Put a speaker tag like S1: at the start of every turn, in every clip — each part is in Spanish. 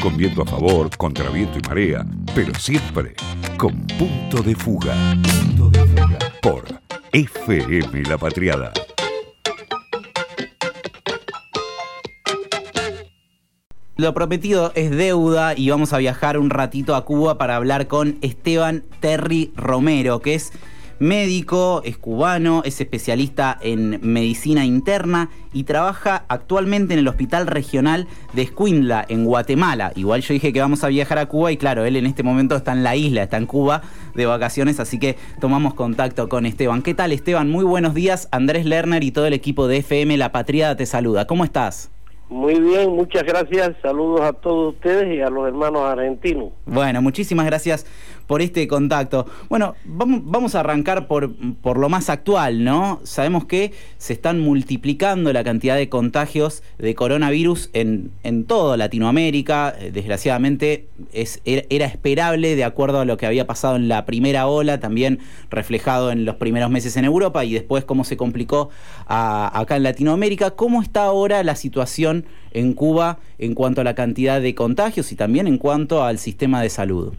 S1: con viento a favor, contra viento y marea, pero siempre con punto de fuga. Punto de fuga. Por FM La Patriada.
S2: Lo prometido es deuda y vamos a viajar un ratito a Cuba para hablar con Esteban Terry Romero, que es médico, es cubano, es especialista en medicina interna y trabaja actualmente en el Hospital Regional de Escuintla, en Guatemala. Igual yo dije que vamos a viajar a Cuba y claro, él en este momento está en la isla, está en Cuba de vacaciones, así que tomamos contacto con Esteban. ¿Qué tal Esteban? Muy buenos días. Andrés Lerner y todo el equipo de FM La Patriada te saluda. ¿Cómo estás?
S3: Muy bien, muchas gracias. Saludos a todos ustedes y a los hermanos argentinos.
S2: Bueno, muchísimas gracias por este contacto. Bueno, vamos, a arrancar por, por lo más actual, ¿no? Sabemos que se están multiplicando la cantidad de contagios de coronavirus en, en toda Latinoamérica. Eh, desgraciadamente es, era esperable de acuerdo a lo que había pasado en la primera ola, también reflejado en los primeros meses en Europa y después cómo se complicó acá en Latinoamérica. ¿Cómo está ahora la situación en Cuba en cuanto a la cantidad de contagios y también en cuanto al sistema de salud?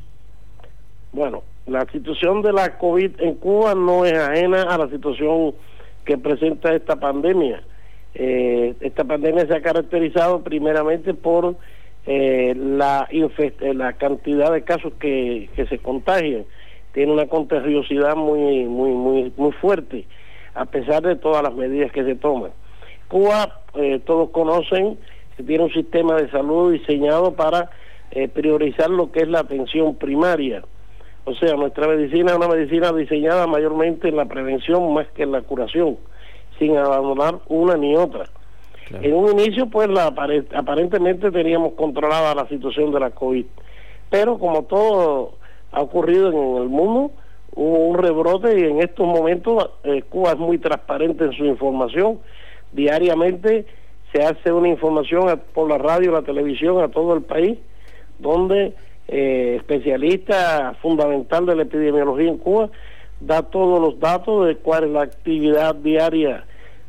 S3: Bueno, la situación de la COVID en Cuba no es ajena a la situación que presenta esta pandemia. Eh, esta pandemia se ha caracterizado primeramente por eh, la, eh, la cantidad de casos que, se contagian. Tiene una contagiosidad muy, muy, muy, muy fuerte, a pesar de todas las medidas que se toman. Cuba, todos conocen, tiene un sistema de salud diseñado para priorizar lo que es la atención primaria o sea, nuestra medicina es una medicina diseñada mayormente en la prevención más que en la curación, sin abandonar una ni otra. En un inicio, pues, la, aparentemente teníamos controlada la situación de la COVID, pero como todo ha ocurrido en el mundo, hubo un rebrote y en estos momentos eh, Cuba es muy transparente en su información. Diariamente se hace una información por la radio, la televisión a todo el país, donde eh, especialista fundamental de la epidemiología en Cuba, da todos los datos de cuál es la actividad diaria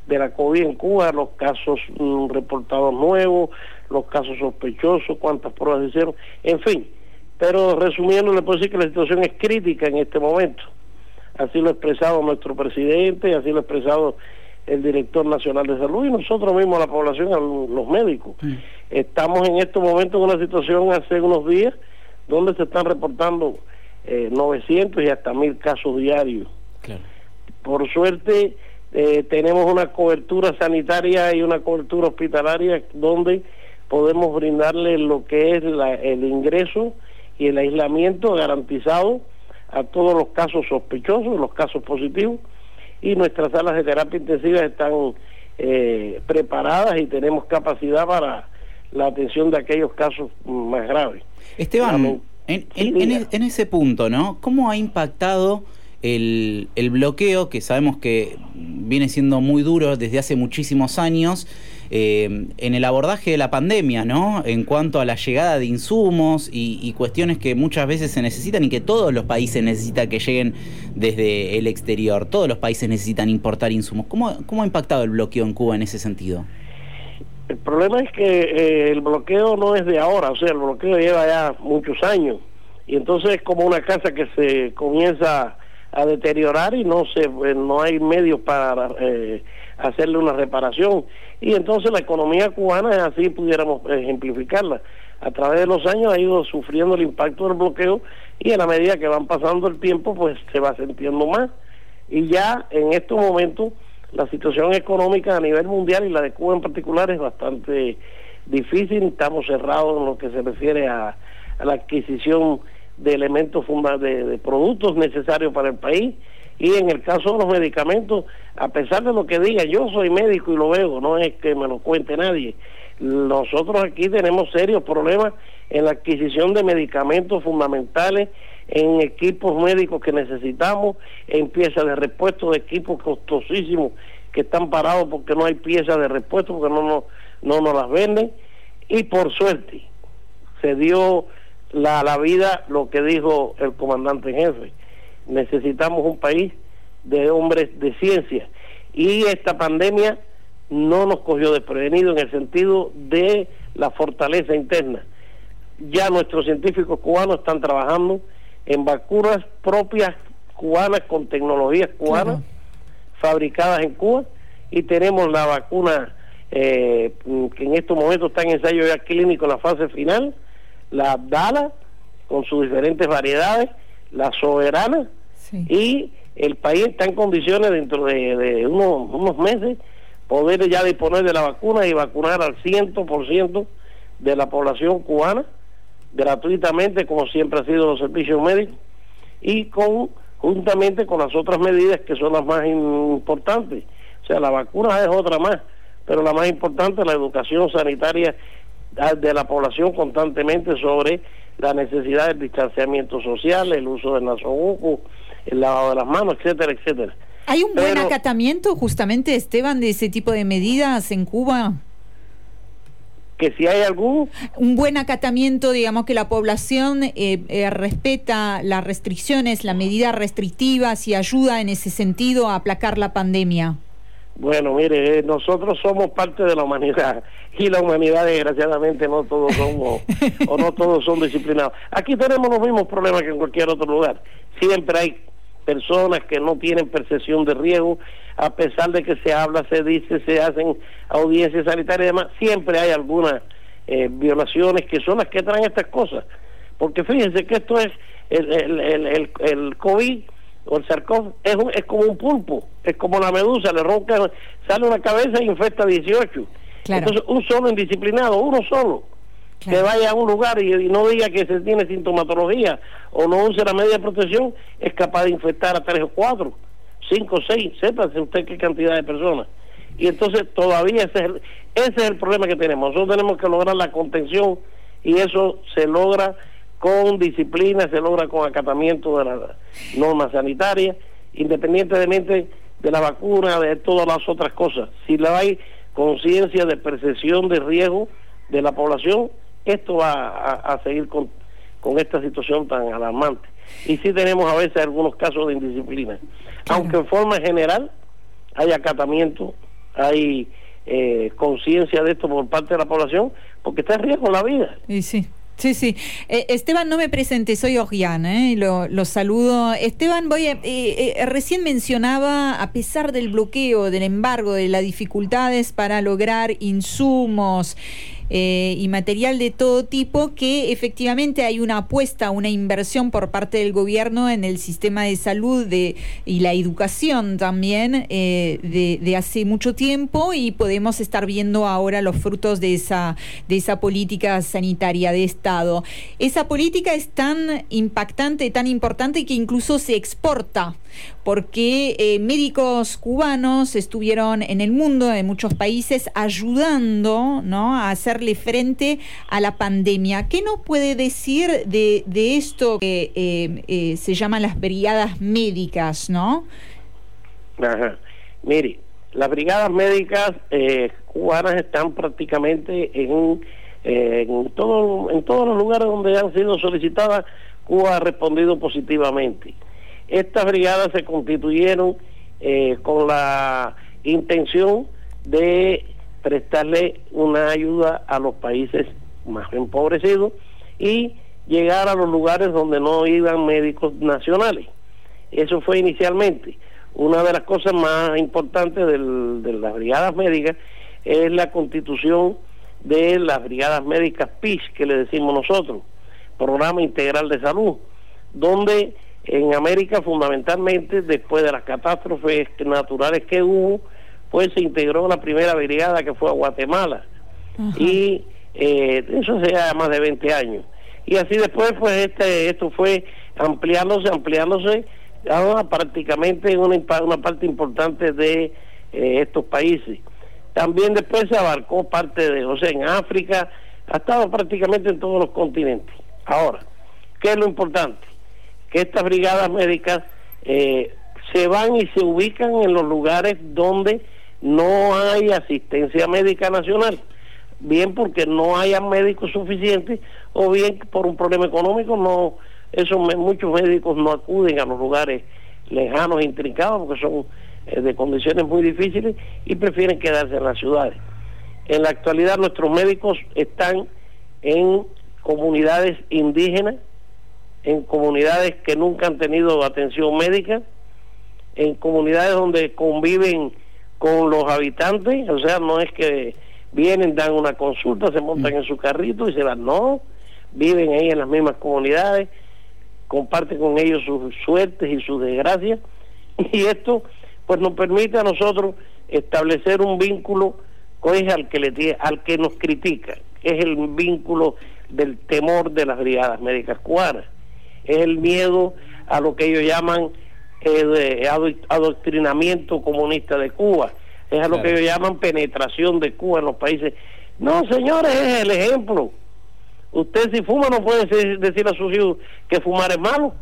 S3: de la COVID en Cuba, los casos mm, reportados nuevos, los casos sospechosos, cuántas pruebas hicieron, en fin. Pero resumiendo, le puedo decir que la situación es crítica en este momento. Así lo ha expresado nuestro presidente, así lo ha expresado el director nacional de salud y nosotros mismos, la población, los médicos. Estamos en este momento en una situación hace unos días donde se están reportando 900 eh, y hasta 1000 casos diarios. Por suerte, eh, tenemos una cobertura sanitaria y una cobertura hospitalaria donde podemos brindarle lo que es el ingreso y el aislamiento garantizado a todos los casos sospechosos, los casos positivos, y nuestras salas de terapia intensiva están eh, preparadas y tenemos capacidad para la atención de aquellos casos más graves.
S2: Esteban, en, en, ese punto, ¿no? ¿Cómo ha impactado el, el, bloqueo, que sabemos que viene siendo muy duro desde hace muchísimos años, eh, en el abordaje de la pandemia, ¿no? En cuanto a la llegada de insumos y, y, cuestiones que muchas veces se necesitan y que todos los países necesitan que lleguen desde el exterior. Todos los países necesitan importar insumos. ¿Cómo, cómo ha impactado el bloqueo en Cuba en ese sentido?
S3: El problema es que eh, el bloqueo no es de ahora, o sea, el bloqueo lleva ya muchos años. Y entonces es como una casa que se comienza a deteriorar y no se eh, no hay medios para eh, hacerle una reparación. Y entonces la economía cubana así pudiéramos ejemplificarla. A través de los años ha ido sufriendo el impacto del bloqueo y a la medida que van pasando el tiempo pues se va sintiendo más. Y ya en estos momentos la situación económica a nivel mundial y la de Cuba en particular es bastante difícil. Estamos cerrados en lo que se refiere a, la adquisición de elementos de, de productos necesarios para el país y en el caso de los medicamentos, a pesar de lo que diga, yo soy médico y lo veo, no es que me lo cuente nadie. Nosotros aquí tenemos serios problemas en la adquisición de medicamentos fundamentales, en equipos médicos que necesitamos, en piezas de repuesto de equipos costosísimos que están parados porque no hay piezas de repuesto, porque no, no, no nos las venden. Y por suerte se dio la, la vida lo que dijo el comandante en jefe. Necesitamos un país de hombres de ciencia. Y esta pandemia no nos cogió desprevenido en el sentido de la fortaleza interna ya nuestros científicos cubanos están trabajando en vacunas propias cubanas con tecnologías cubanas fabricadas en Cuba y tenemos la vacuna eh, que en estos momentos está en ensayo ya clínico en la fase final, la Abdala con sus diferentes variedades, la Soberana y el país está en condiciones dentro de, unos, unos meses poder ya disponer de la vacuna y vacunar al 100% de la población cubana gratuitamente como siempre ha sido los servicios médicos y con juntamente con las otras medidas que son las más importantes. O sea, la vacuna es otra más, pero la más importante es la educación sanitaria de la población constantemente sobre la necesidad del distanciamiento social, el uso del nasobuco, el lavado de las manos, etcétera, etcétera.
S4: ¿Hay un buen acatamiento justamente, Esteban, de ese tipo de medidas en Cuba?
S3: Que si hay algún...
S4: Un buen acatamiento, digamos que la población eh, eh, respeta las restricciones, las medidas restrictivas y ayuda en ese sentido a aplacar la pandemia.
S3: Bueno, mire, eh, nosotros somos parte de la humanidad y la humanidad desgraciadamente no todos somos o no todos son disciplinados. Aquí tenemos los mismos problemas que en cualquier otro lugar. Siempre hay personas que no tienen percepción de riesgo, a pesar de que se habla, se dice, se hacen audiencias sanitarias y demás, siempre hay algunas eh, violaciones que son las que traen estas cosas. Porque fíjense que esto es el, el, el, el, COVID o el sarcófago, es, es como un pulpo, es como la medusa, le ronca, sale una cabeza e infecta 18. Entonces, un solo indisciplinado, uno solo que vaya a un lugar y, no diga que se tiene sintomatología o no use la media de protección, es capaz de infectar a tres o cuatro, cinco o seis, sépase usted qué cantidad de personas. Y entonces todavía ese es, el, ese es el problema que tenemos. Nosotros tenemos que lograr la contención y eso se logra con disciplina, se logra con acatamiento de las normas sanitarias, independientemente de la vacuna, de todas las otras cosas. Si le hay conciencia de percepción de riesgo de la población, esto va a, seguir con, con, esta situación tan alarmante. Y sí tenemos a veces algunos casos de indisciplina, aunque en forma general hay acatamiento, hay eh, conciencia de esto por parte de la población, porque está en riesgo la vida.
S4: Y sí. Sí, sí. Eh, Esteban, no me presente, soy Oriana, ¿eh? lo, saludo. Esteban, voy a, eh, eh, recién mencionaba, a pesar del bloqueo, del embargo, de las dificultades para lograr insumos, eh, y material de todo tipo, que efectivamente hay una apuesta, una inversión por parte del gobierno en el sistema de salud de, y la educación también eh, de, de, hace mucho tiempo y podemos estar viendo ahora los frutos de esa, de esa política sanitaria de Estado. Esa política es tan impactante, tan importante que incluso se exporta porque eh, médicos cubanos estuvieron en el mundo, en muchos países, ayudando ¿no? a hacerle frente a la pandemia. ¿Qué nos puede decir de, de esto que eh, eh, se llaman las brigadas médicas? ¿no?
S3: Ajá. Mire, las brigadas médicas cubanas están prácticamente en, en, todo, en todos los lugares donde han sido solicitadas, Cuba ha respondido positivamente. Estas brigadas se constituyeron eh, con la intención de prestarle una ayuda a los países más empobrecidos y llegar a los lugares donde no iban médicos nacionales. Eso fue inicialmente. Una de las cosas más importantes de las brigadas médicas es la constitución de las brigadas médicas PIS, que le decimos nosotros, Programa Integral de Salud, donde en América fundamentalmente después de las catástrofes naturales que hubo, pues se integró la primera brigada que fue a Guatemala. Y eh, eso hace más de 20 años. Y así después, pues este, esto fue ampliándose, ampliándose a prácticamente una, una parte importante de eh, estos países. También después se abarcó parte de, o sea, en África, ha estado prácticamente en todos los continentes. Ahora, ¿qué es lo importante? Que estas brigadas médicas eh, se van y se ubican en los lugares donde no hay asistencia médica nacional, bien porque no haya médicos suficientes o bien por un problema económico, no esos muchos médicos no acuden a los lugares lejanos e intrincados porque son eh, de condiciones muy difíciles y prefieren quedarse en las ciudades. En la actualidad nuestros médicos están en comunidades indígenas, en comunidades que nunca han tenido atención médica, en comunidades donde conviven con los habitantes, o sea, no es que vienen, dan una consulta, se montan en su carrito y se van, no, viven ahí en las mismas comunidades, comparten con ellos sus suertes y sus desgracias, y esto pues nos permite a nosotros establecer un vínculo con al que le al que nos critica, que es el vínculo del temor de las brigadas médicas cubanas, es el miedo a lo que ellos llaman eh, adoctrinamiento comunista de Cuba, es a lo que ellos llaman penetración de Cuba en los países. No, señores, es el ejemplo. Usted si fuma no puede decir a sus hijos que fumar es malo.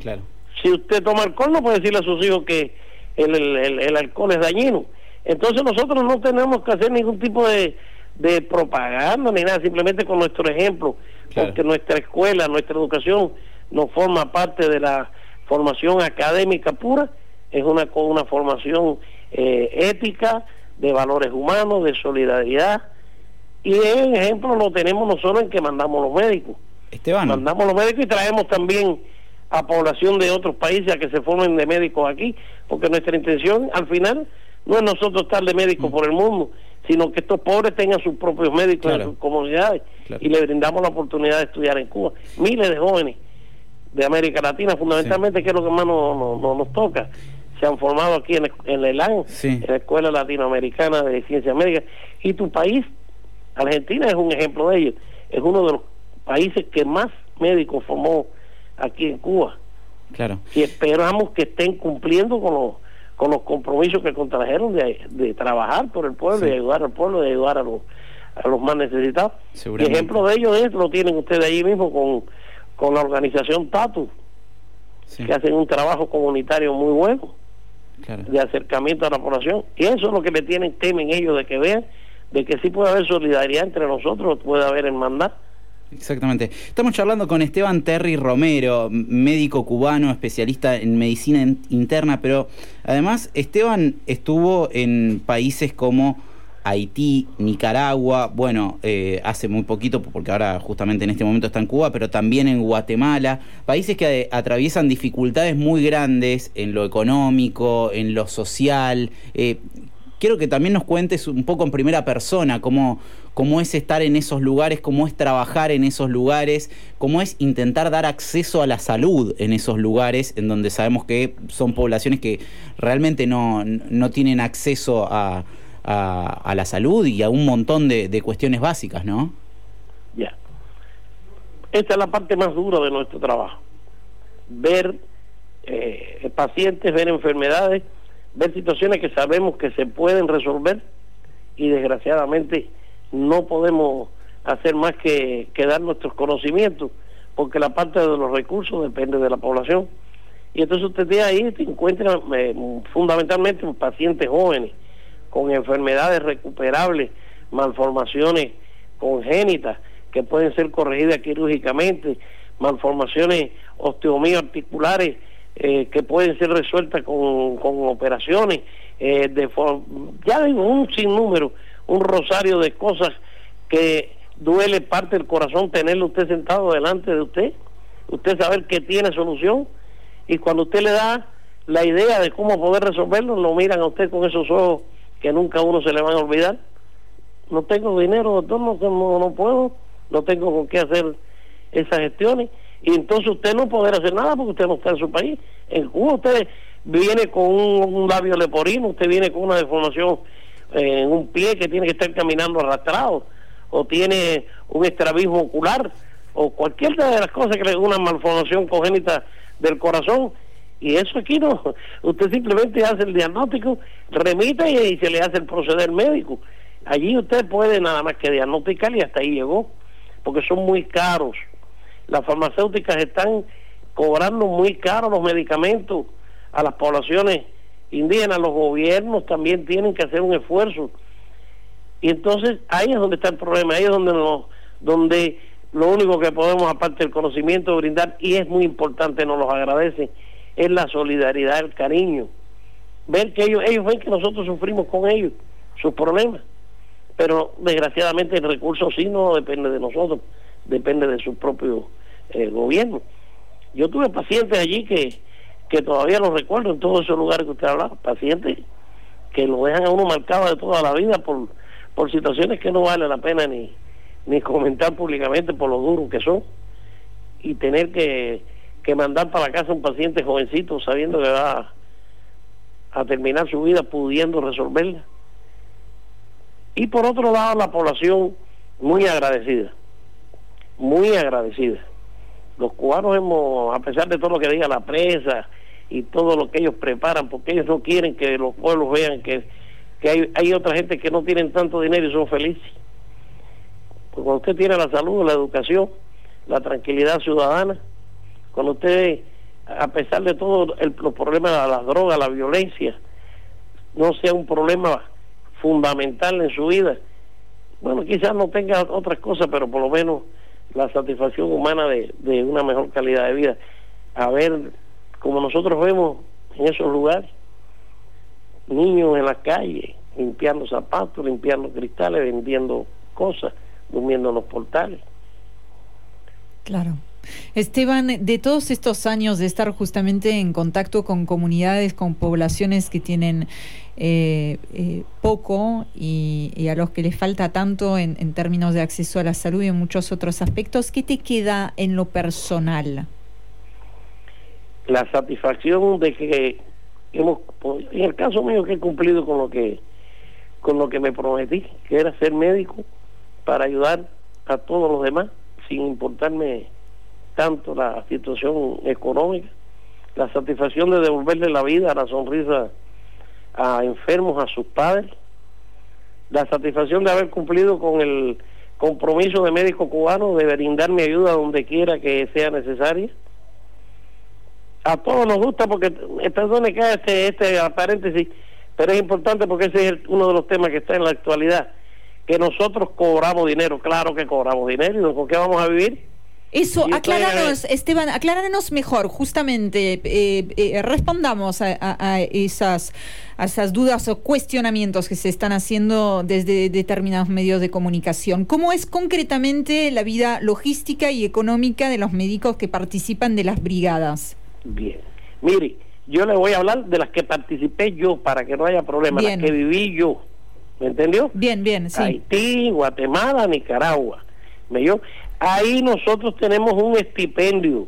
S3: Claro. Si usted toma alcohol no puede decirle a sus hijos que el, el, alcohol es dañino. Entonces nosotros no tenemos que hacer ningún tipo de, de propaganda ni nada, simplemente con nuestro ejemplo, porque nuestra escuela, nuestra educación no forma parte de la formación académica pura, es una, una formación eh, ética, de valores humanos, de solidaridad. Y el ejemplo lo tenemos nosotros en que mandamos los médicos. Esteban. Mandamos los médicos y traemos también a población de otros países a que se formen de médicos aquí, porque nuestra intención al final no es nosotros estar de médicos mm. por el mundo, sino que estos pobres tengan sus propios médicos en sus comunidades y le brindamos la oportunidad de estudiar en Cuba. Miles de jóvenes de América Latina, fundamentalmente, que es lo que más nos, nos, toca. Se han formado aquí en, en la ELAN, en la Escuela Latinoamericana de Ciencias Médicas. Y tu país, Argentina, es un ejemplo de ello. Es uno de los países que más médicos formó aquí en Cuba. Claro. Y esperamos que estén cumpliendo con los con los compromisos que contrajeron de, de trabajar por el pueblo, y de ayudar al pueblo, de ayudar a los, a los más necesitados. Y ejemplo de ello es, lo tienen ustedes ahí mismo con con la organización TATU, que hacen un trabajo comunitario muy bueno de acercamiento a la población. Y eso es lo que le tienen, temen ellos de que vean, de que sí puede haber solidaridad entre nosotros, puede haber hermandad.
S2: Exactamente. Estamos charlando con Esteban Terry Romero, médico cubano, especialista en medicina interna, pero además Esteban estuvo en países como Haití, Nicaragua, bueno, eh, hace muy poquito, porque ahora justamente en este momento está en Cuba, pero también en Guatemala, países que atraviesan dificultades muy grandes en lo económico, en lo social. Eh, quiero que también nos cuentes un poco en primera persona cómo, cómo es estar en esos lugares, cómo es trabajar en esos lugares, cómo es intentar dar acceso a la salud en esos lugares, en donde sabemos que son poblaciones que realmente no, no tienen acceso a a, la salud y a un montón de, cuestiones básicas, ¿no?
S3: Ya. Esta es la parte más dura de nuestro trabajo. Ver eh, pacientes, ver enfermedades, ver situaciones que sabemos que se pueden resolver y desgraciadamente no podemos hacer más que, dar nuestros conocimientos porque la parte de los recursos depende de la población. Y entonces usted de ahí te encuentra eh, fundamentalmente pacientes jóvenes con enfermedades recuperables, malformaciones congénitas que pueden ser corregidas quirúrgicamente, malformaciones osteomioarticulares eh, que pueden ser resueltas con, con operaciones, eh, ya digo, un sinnúmero, un rosario de cosas que duele parte del corazón tenerlo usted sentado delante de usted, usted saber que tiene solución y cuando usted le da la idea de cómo poder resolverlo, lo miran a usted con esos ojos que nunca uno se le van a olvidar. No tengo dinero, doctor, no, no, puedo, no tengo con qué hacer esas gestiones. Y entonces usted no podrá hacer nada porque usted no está en su país. En Cuba usted viene con un, labio leporino, usted viene con una deformación en un pie que tiene que estar caminando arrastrado, o tiene un estrabismo ocular, o cualquier de las cosas que le una malformación congénita del corazón y eso aquí no, usted simplemente hace el diagnóstico, remite y, se le hace el proceder médico. Allí usted puede nada más que diagnosticar y hasta ahí llegó, porque son muy caros. Las farmacéuticas están cobrando muy caros los medicamentos a las poblaciones indígenas, los gobiernos también tienen que hacer un esfuerzo. Y entonces ahí es donde está el problema, ahí es donde, donde lo único que podemos, aparte del conocimiento, brindar, y es muy importante, nos los agradecen, es la solidaridad, el cariño. Ver que ellos, ellos ven que nosotros sufrimos con ellos sus problemas. Pero desgraciadamente el recurso sí no depende de nosotros, depende de su propio eh, gobierno. Yo tuve pacientes allí que, que todavía los recuerdo en todos esos lugares que usted hablaba, pacientes que lo dejan a uno marcado de toda la vida por, por situaciones que no vale la pena ni, ni comentar públicamente por lo duros que son y tener que, que mandar para la casa a un paciente jovencito sabiendo que va a terminar su vida pudiendo resolverla. Y por otro lado, la población muy agradecida, muy agradecida. Los cubanos hemos, a pesar de todo lo que diga la prensa y todo lo que ellos preparan, porque ellos no quieren que los pueblos vean que, que hay, hay otra gente que no tienen tanto dinero y son felices. Pues cuando usted tiene la salud, la educación, la tranquilidad ciudadana, cuando usted, a pesar de todos los problemas de las drogas, la violencia, no sea un problema fundamental en su vida, bueno, quizás no tenga otras cosas, pero por lo menos la satisfacción humana de, una mejor calidad de vida. A ver, como nosotros vemos en esos lugares, niños en la calle, limpiando zapatos, limpiando cristales, vendiendo cosas, durmiendo en los portales.
S4: Claro. Esteban, de todos estos años de estar justamente en contacto con comunidades, con poblaciones que tienen eh, eh, poco y, a los que les falta tanto en, en, términos de acceso a la salud y en muchos otros aspectos, ¿qué te queda en lo personal?
S3: La satisfacción de que hemos, en el caso mío, que he cumplido con lo que con lo que me prometí, que era ser médico para ayudar a todos los demás, sin importarme tanto la situación económica, la satisfacción de devolverle la vida, la sonrisa a enfermos, a sus padres, la satisfacción de haber cumplido con el compromiso de médico cubano de brindarme ayuda donde quiera que sea necesaria. A todos nos gusta porque, perdone que este, este paréntesis, pero es importante porque ese es uno de los temas que está en la actualidad, que nosotros cobramos dinero, claro que cobramos dinero, ¿y con qué vamos a vivir?
S4: Eso, acláranos, Esteban, acláranos mejor, justamente, eh, eh, respondamos a, esas, a esas dudas o cuestionamientos que se están haciendo desde determinados medios de comunicación. ¿Cómo es concretamente la vida logística y económica de los médicos que participan de las brigadas?
S3: Bien, mire, yo le voy a hablar de las que participé yo para que no haya problema, las que viví yo, ¿me entendió?
S4: Bien, bien, sí.
S3: Haití, Guatemala, Nicaragua. ¿Me yo? Ahí nosotros tenemos un estipendio,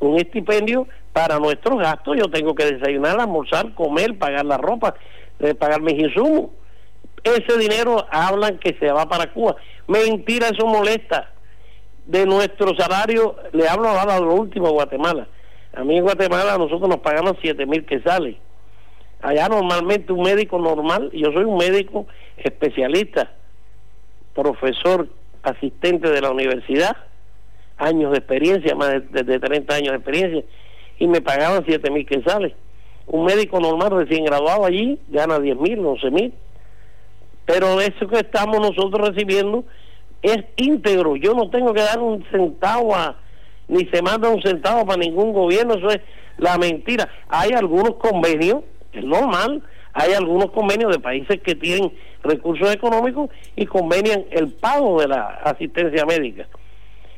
S3: un estipendio para nuestros gastos. Yo tengo que desayunar, almorzar, comer, pagar la ropa, eh, pagar mis insumos. Ese dinero hablan que se va para Cuba. Mentira, eso molesta. De nuestro salario, le hablo ahora de lo último a Guatemala. A mí en Guatemala nosotros nos pagamos siete mil quetzales. Allá normalmente un médico normal, yo soy un médico especialista, profesor asistente de la universidad, años de experiencia, más de, de 30 años de experiencia, y me pagaban 7 mil quetzales. Un médico normal recién graduado allí gana 10 mil, 11 mil. Pero eso que estamos nosotros recibiendo es íntegro. Yo no tengo que dar un centavo a, ni se manda un centavo para ningún gobierno, eso es la mentira. Hay algunos convenios, es normal, hay algunos convenios de países que tienen recursos económicos y convenian el pago de la asistencia médica.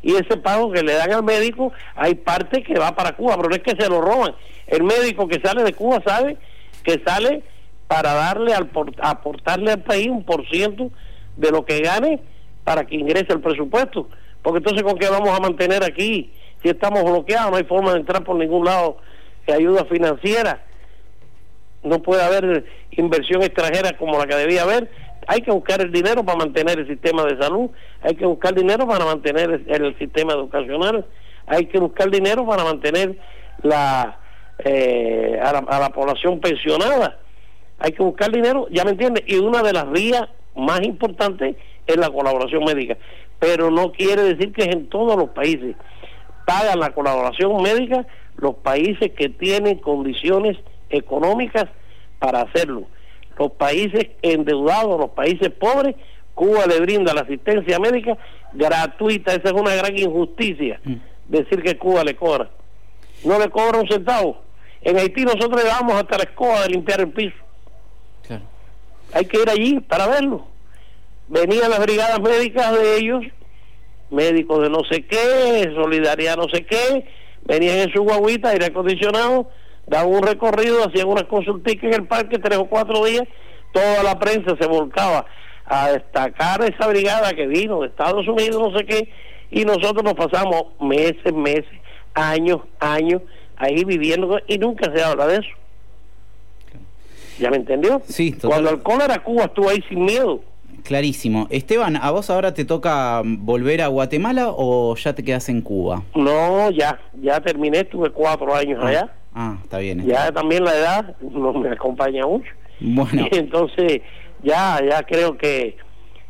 S3: Y ese pago que le dan al médico, hay parte que va para Cuba, pero no es que se lo roban. El médico que sale de Cuba sabe que sale para darle al aportarle al país un por ciento de lo que gane para que ingrese el presupuesto. Porque entonces con qué vamos a mantener aquí si estamos bloqueados, no hay forma de entrar por ningún lado de ayuda financiera no puede haber inversión extranjera como la que debía haber. Hay que buscar el dinero para mantener el sistema de salud, hay que buscar dinero para mantener el, sistema educacional, hay que buscar dinero para mantener la, eh, a, la, a la población pensionada, hay que buscar dinero, ya me entiende, y una de las vías más importantes es la colaboración médica, pero no quiere decir que en todos los países. Pagan la colaboración médica los países que tienen condiciones económicas para hacerlo. Los países endeudados, los países pobres, Cuba le brinda la asistencia médica gratuita. Esa es una gran injusticia, mm. decir que Cuba le cobra. No le cobra un centavo. En Haití nosotros le damos hasta la escoba de limpiar el piso. Hay que ir allí para verlo. Venían las brigadas médicas de ellos médicos de no sé qué, solidaridad no sé qué, venían en su guaguita, aire acondicionado, daban un recorrido, hacían unas consultas en el parque tres o cuatro días, toda la prensa se volcaba a destacar esa brigada que vino de Estados Unidos, no sé qué, y nosotros nos pasamos meses, meses, años, años ahí viviendo y nunca se habla de eso. ¿Ya me entendió?
S2: Sí,
S3: Cuando el cólera Cuba estuvo ahí sin miedo.
S2: Clarísimo. Esteban, ¿a vos ahora te toca volver a Guatemala o ya te quedas en Cuba?
S3: No, ya, ya terminé, estuve cuatro años
S2: ah,
S3: allá.
S2: Ah, está bien.
S3: Ya también la edad no me acompaña mucho.
S2: Bueno.
S3: Y entonces ya, ya creo que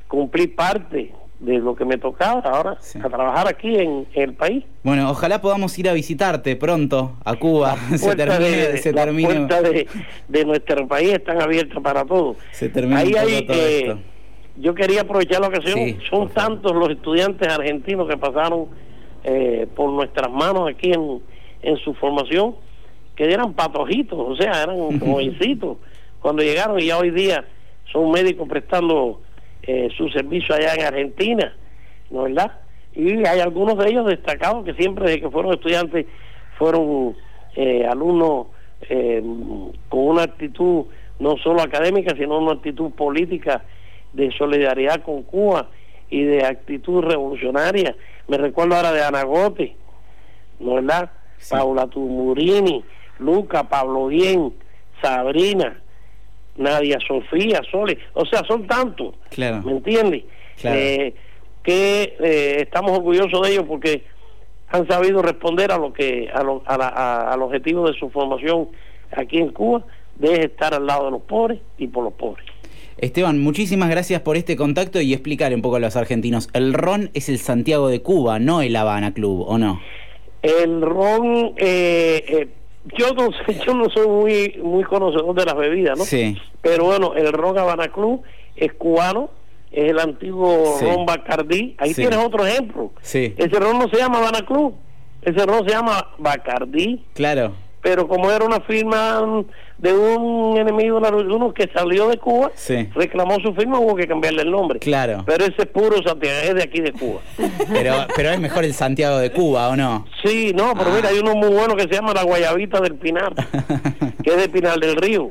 S3: cumplí parte de lo que me tocaba ahora a trabajar aquí en, el país.
S2: Bueno, ojalá podamos ir a visitarte pronto a Cuba.
S3: se termine, de, se las puertas de, nuestro país están abiertas para todos.
S2: Se termina Ahí hay, eh,
S3: yo quería aprovechar la ocasión. Son tantos los estudiantes argentinos que pasaron eh, por nuestras manos aquí en, en su formación que eran patojitos, o sea, eran jovencitos cuando llegaron y ya hoy día son médicos prestando eh, su servicio allá en Argentina, ¿no es verdad? Y hay algunos de ellos destacados que siempre desde que fueron estudiantes fueron eh, alumnos eh, con una actitud no solo académica, sino una actitud política de solidaridad con Cuba y de actitud revolucionaria. Me recuerdo ahora de Anagote, ¿no es verdad? Paula Tumurini, Luca, Pablo Bien, Sabrina, Nadia Sofía, Sole, o sea, son tantos,
S2: claro.
S3: ¿me entiendes? Eh, que eh, estamos orgullosos de ellos porque han sabido responder a lo que a lo, a al objetivo de su formación aquí en Cuba, de estar al lado de los pobres y por los pobres.
S2: Esteban, muchísimas gracias por este contacto y explicar un poco a los argentinos. El RON es el Santiago de Cuba, no el Habana Club, ¿o no?
S3: El RON, eh, eh yo no sé, yo no soy muy muy conocedor de las bebidas, ¿no?
S2: Sí.
S3: Pero bueno, el ron Habana Club es cubano, es el antiguo ron Bacardí. Ahí tienes otro ejemplo.
S2: Sí.
S3: Ese ron no se llama Habana Club, ese ron se llama Bacardí.
S2: Claro
S3: pero como era una firma de un enemigo uno que salió de Cuba, reclamó su firma, hubo que cambiarle el nombre.
S2: Claro.
S3: Pero ese es puro Santiago, es de aquí de Cuba.
S2: Pero, pero es mejor el Santiago de Cuba, ¿o no?
S3: Sí, no, pero mira, hay uno muy bueno que se llama la Guayabita del Pinar, que es de Pinar del Río.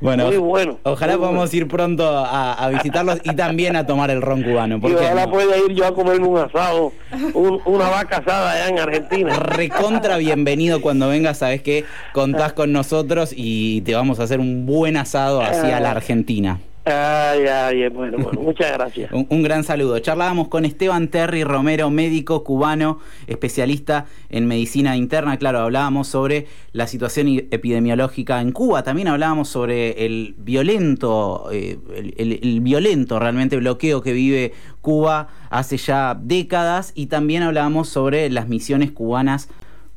S2: Bueno, muy bueno. Ojalá podamos ir pronto a, visitarlos y también a tomar el ron cubano.
S3: Y ojalá pueda ir yo a comerme un asado, una vaca asada allá en Argentina.
S2: Recontra bienvenido cuando vengas, sabes que contás con nosotros y te vamos a hacer un buen asado hacia la Argentina.
S3: Ay, ay, bueno, bueno, muchas gracias.
S2: un, gran saludo. Charlábamos con Esteban Terry Romero, médico cubano, especialista en medicina interna. Claro, hablábamos sobre la situación epidemiológica en Cuba. También hablábamos sobre el violento, eh, el, violento realmente bloqueo que vive Cuba hace ya décadas. Y también hablábamos sobre las misiones cubanas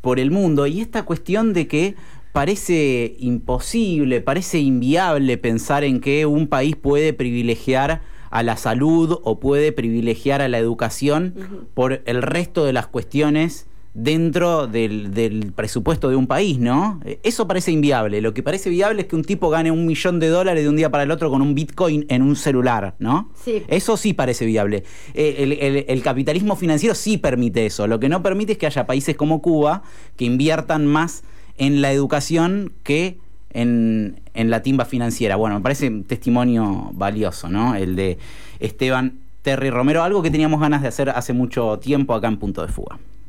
S2: por el mundo. Y esta cuestión de que parece imposible, parece inviable pensar en que un país puede privilegiar a la salud o puede privilegiar a la educación por el resto de las cuestiones dentro del, presupuesto de un país, ¿no? Eso parece inviable. Lo que parece viable es que un tipo gane un millón de dólares de un día para el otro con un bitcoin en un celular, ¿no?
S4: Sí.
S2: Eso sí parece viable. Eh, el capitalismo financiero sí permite eso. Lo que no permite es que haya países como Cuba que inviertan más en la educación que en, en, la timba financiera. Bueno, me parece un testimonio valioso, ¿no? El de Esteban Terry Romero, algo que teníamos ganas de hacer hace mucho tiempo acá en Punto de Fuga.